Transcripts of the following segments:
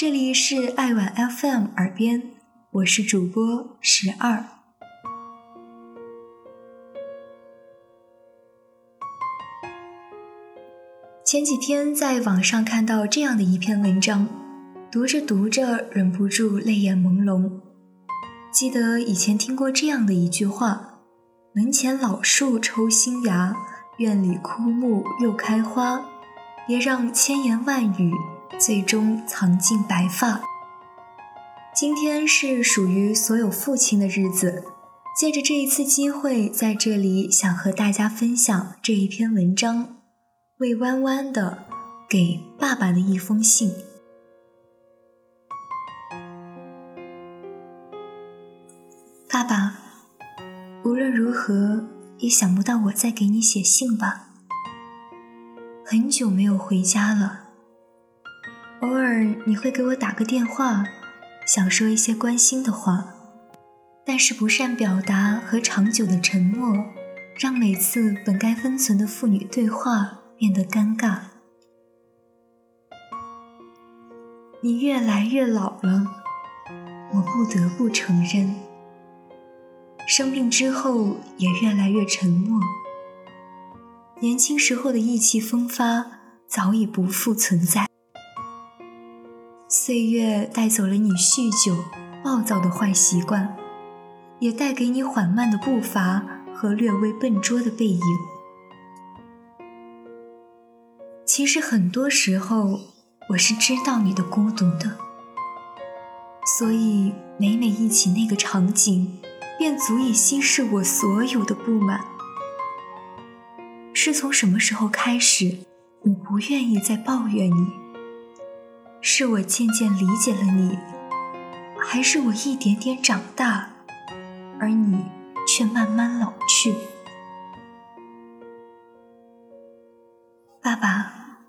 这里是爱晚 FM 耳边，我是主播十二。前几天在网上看到这样的一篇文章，读着读着忍不住泪眼朦胧。记得以前听过这样的一句话：“门前老树抽新芽，院里枯木又开花。”别让千言万语最终藏进白发。今天是属于所有父亲的日子，借着这一次机会，在这里想和大家分享这一篇文章，魏弯弯的给爸爸的一封信。爸爸，无论如何也想不到我在给你写信吧。很久没有回家了，偶尔你会给我打个电话，想说一些关心的话，但是不善表达和长久的沉默，让每次本该温存的父女对话变得尴尬。你越来越老了，我不得不承认，生病之后也越来越沉默。年轻时候的意气风发早已不复存在，岁月带走了你酗酒、暴躁的坏习惯，也带给你缓慢的步伐和略微笨拙的背影。其实很多时候，我是知道你的孤独的，所以每每忆起那个场景，便足以稀释我所有的不满。是从什么时候开始，我不愿意再抱怨你？是我渐渐理解了你，还是我一点点长大，而你却慢慢老去？爸爸，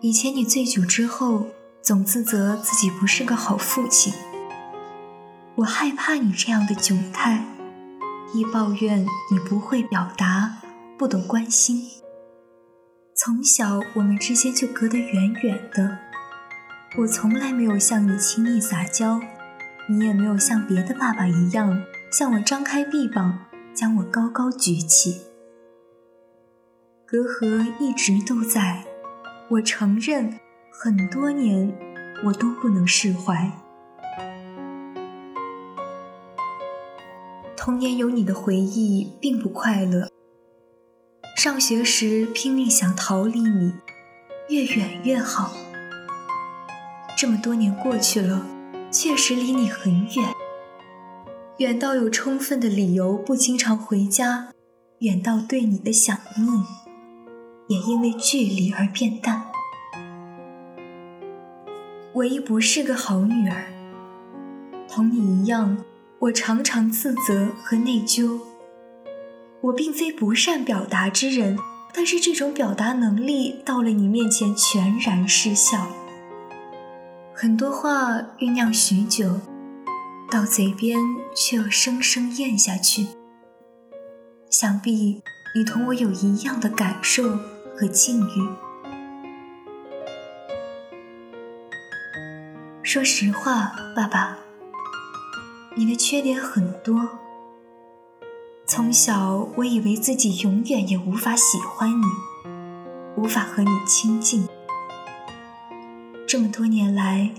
以前你醉酒之后总自责自己不是个好父亲，我害怕你这样的窘态，亦抱怨你不会表达。不懂关心，从小我们之间就隔得远远的。我从来没有向你亲密撒娇，你也没有像别的爸爸一样向我张开臂膀，将我高高举起。隔阂一直都在，我承认，很多年我都不能释怀。童年有你的回忆并不快乐。上学时拼命想逃离你，越远越好。这么多年过去了，确实离你很远，远到有充分的理由不经常回家，远到对你的想念也因为距离而变淡。唯一不是个好女儿，同你一样，我常常自责和内疚。我并非不善表达之人，但是这种表达能力到了你面前全然失效。很多话酝酿许久，到嘴边却又生生咽下去。想必你同我有一样的感受和境遇。说实话，爸爸，你的缺点很多。从小，我以为自己永远也无法喜欢你，无法和你亲近。这么多年来，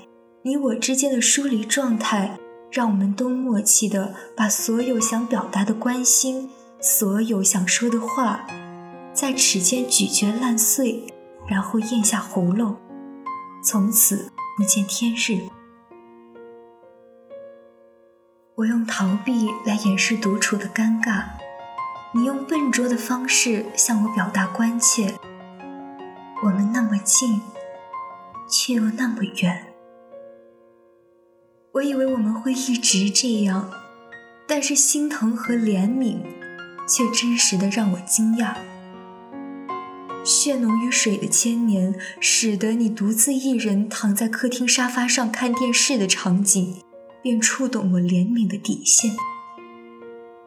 你我之间的疏离状态，让我们都默契的把所有想表达的关心，所有想说的话，在齿间咀嚼烂碎，然后咽下喉咙，从此不见天日。我用逃避来掩饰独处的尴尬，你用笨拙的方式向我表达关切。我们那么近，却又那么远。我以为我们会一直这样，但是心疼和怜悯，却真实的让我惊讶。血浓于水的千年，使得你独自一人躺在客厅沙发上看电视的场景。便触动我怜悯的底线。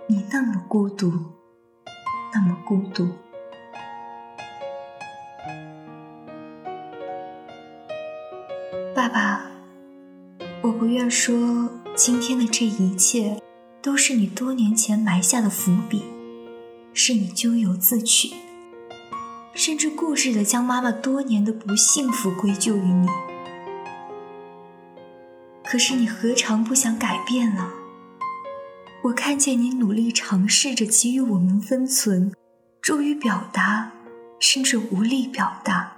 你那么孤独，那么孤独。爸爸，我不愿说今天的这一切都是你多年前埋下的伏笔，是你咎由自取，甚至固执的将妈妈多年的不幸福归咎于你。可是你何尝不想改变呢？我看见你努力尝试着给予我们分寸，助于表达，甚至无力表达。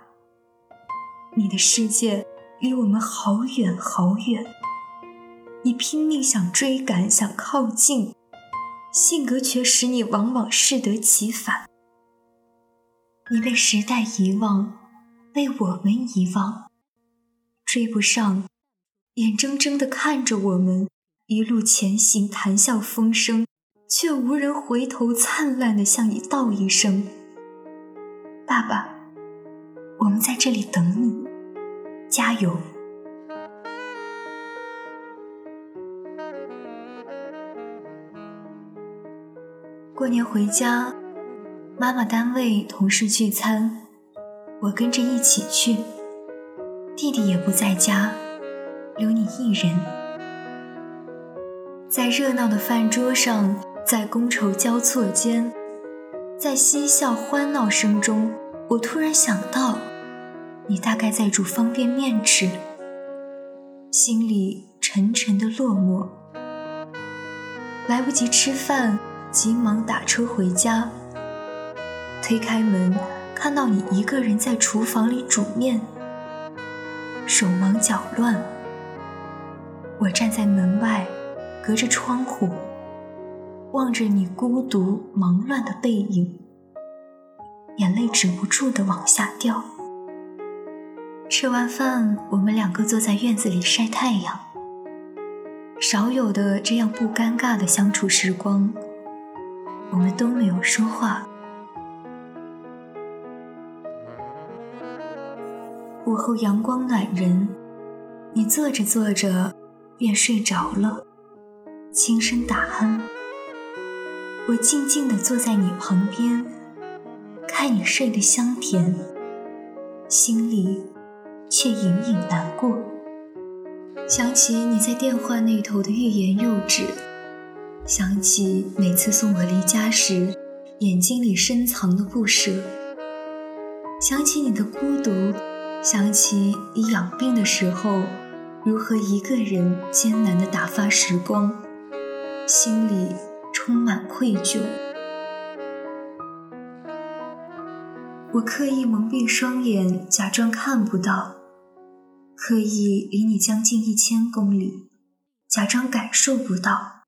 你的世界。离我们好远好远，你拼命想追赶，想靠近，性格却使你往往适得其反。你被时代遗忘，被我们遗忘，追不上，眼睁睁地看着我们一路前行，谈笑风生，却无人回头，灿烂地向你道一声：“爸爸，我们在这里等你。”加油！过年回家，妈妈单位同事聚餐，我跟着一起去。弟弟也不在家，留你一人。在热闹的饭桌上，在觥筹交错间，在嬉笑欢闹声中，我突然想到。你大概在煮方便面吃，心里沉沉的落寞。来不及吃饭，急忙打车回家。推开门，看到你一个人在厨房里煮面，手忙脚乱。我站在门外，隔着窗户，望着你孤独忙乱的背影，眼泪止不住的往下掉。吃完饭，我们两个坐在院子里晒太阳。少有的这样不尴尬的相处时光，我们都没有说话。午后阳光暖人，你坐着坐着便睡着了，轻声打鼾。我静静地坐在你旁边，看你睡得香甜，心里。却隐隐难过，想起你在电话那头的欲言又止，想起每次送我离家时眼睛里深藏的不舍，想起你的孤独，想起你养病的时候如何一个人艰难地打发时光，心里充满愧疚。我刻意蒙蔽双眼，假装看不到。刻意离你将近一千公里，假装感受不到；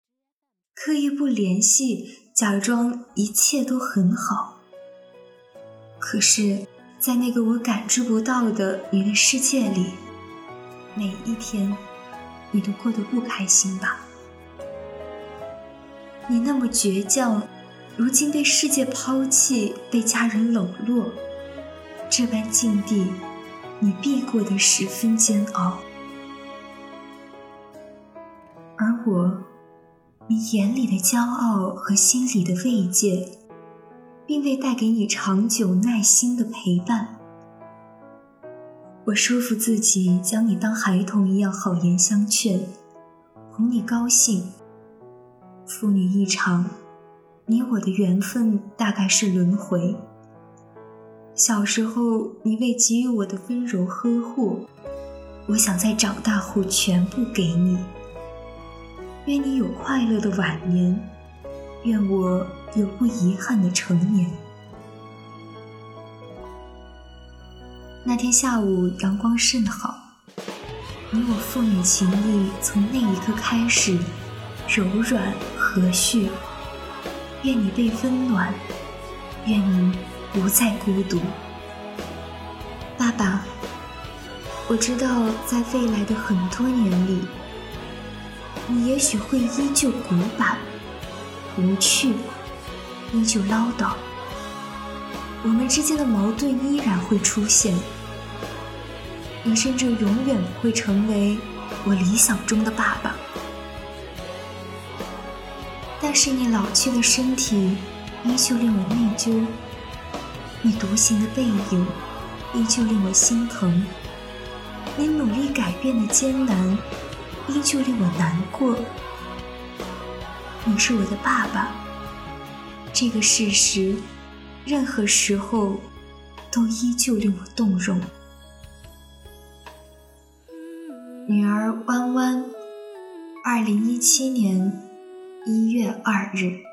刻意不联系，假装一切都很好。可是，在那个我感知不到的你的世界里，每一天，你都过得不开心吧？你那么倔强，如今被世界抛弃，被家人冷落，这般境地。你必过得十分煎熬，而我，你眼里的骄傲和心里的慰藉，并未带给你长久耐心的陪伴。我说服自己将你当孩童一样好言相劝，哄你高兴。父女一场，你我的缘分大概是轮回。小时候，你未给予我的温柔呵护，我想在长大后全部给你。愿你有快乐的晚年，愿我有不遗憾的成年。那天下午阳光甚好，你我父女情谊从那一刻开始柔软和煦。愿你被温暖，愿你。不再孤独，爸爸。我知道，在未来的很多年里，你也许会依旧古板、无趣，依旧唠叨。我们之间的矛盾依然会出现，你甚至永远不会成为我理想中的爸爸。但是，你老去的身体依旧令我内疚。你独行的背影，依旧令我心疼。你努力改变的艰难，依旧令我难过。你是我的爸爸，这个事实，任何时候都依旧令我动容。女儿弯弯，二零一七年一月二日。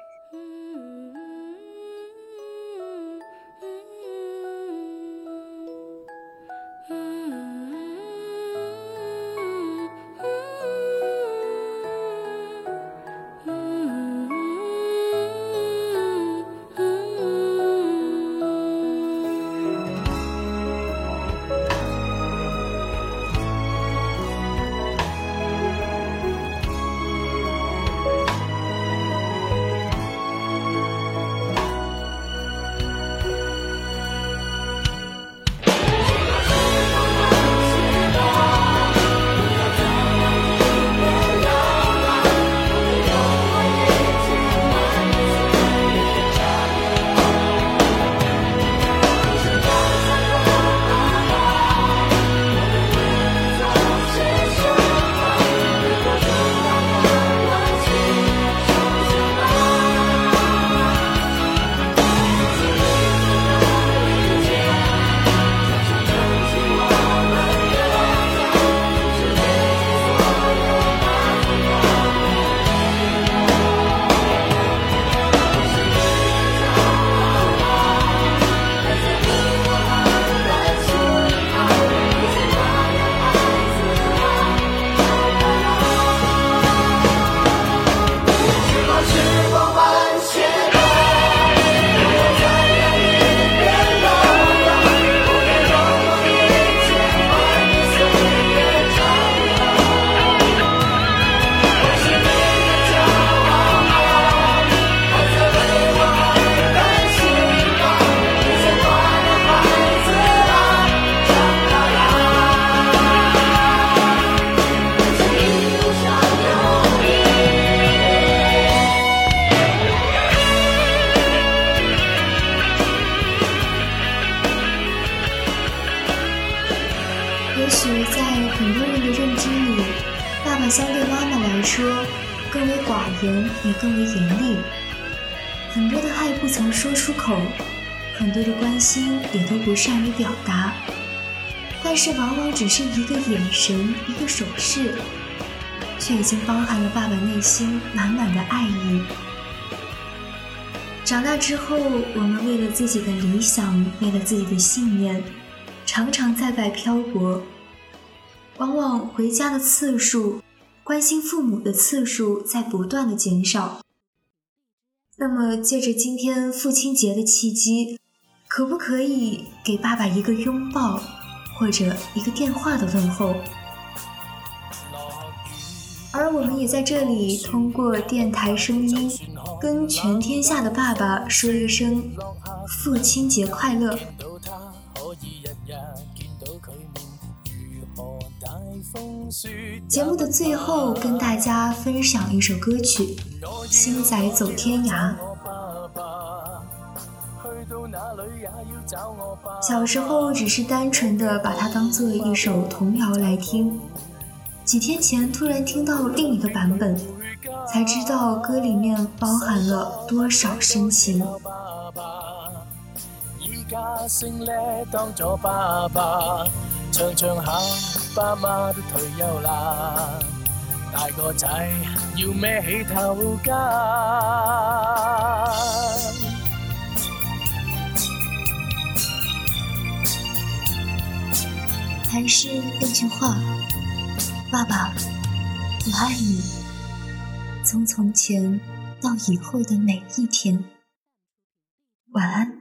曾说出口，很多的关心也都不善于表达。但是，往往只是一个眼神，一个手势，却已经包含了爸爸内心满满的爱意。长大之后，我们为了自己的理想，为了自己的信念，常常在外漂泊，往往回家的次数。关心父母的次数在不断的减少。那么，借着今天父亲节的契机，可不可以给爸爸一个拥抱，或者一个电话的问候？而我们也在这里通过电台声音，跟全天下的爸爸说一声父亲节快乐。节目的最后，跟大家分享一首歌曲《星仔走天涯》。小时候只是单纯的把它当做一首童谣来听，几天前突然听到另一个版本，才知道歌里面包含了多少深情。唱唱下，爸妈都退休啦，大个仔要孭起头家。还是那句话，爸爸，我爱你。从从前到以后的每一天，晚安。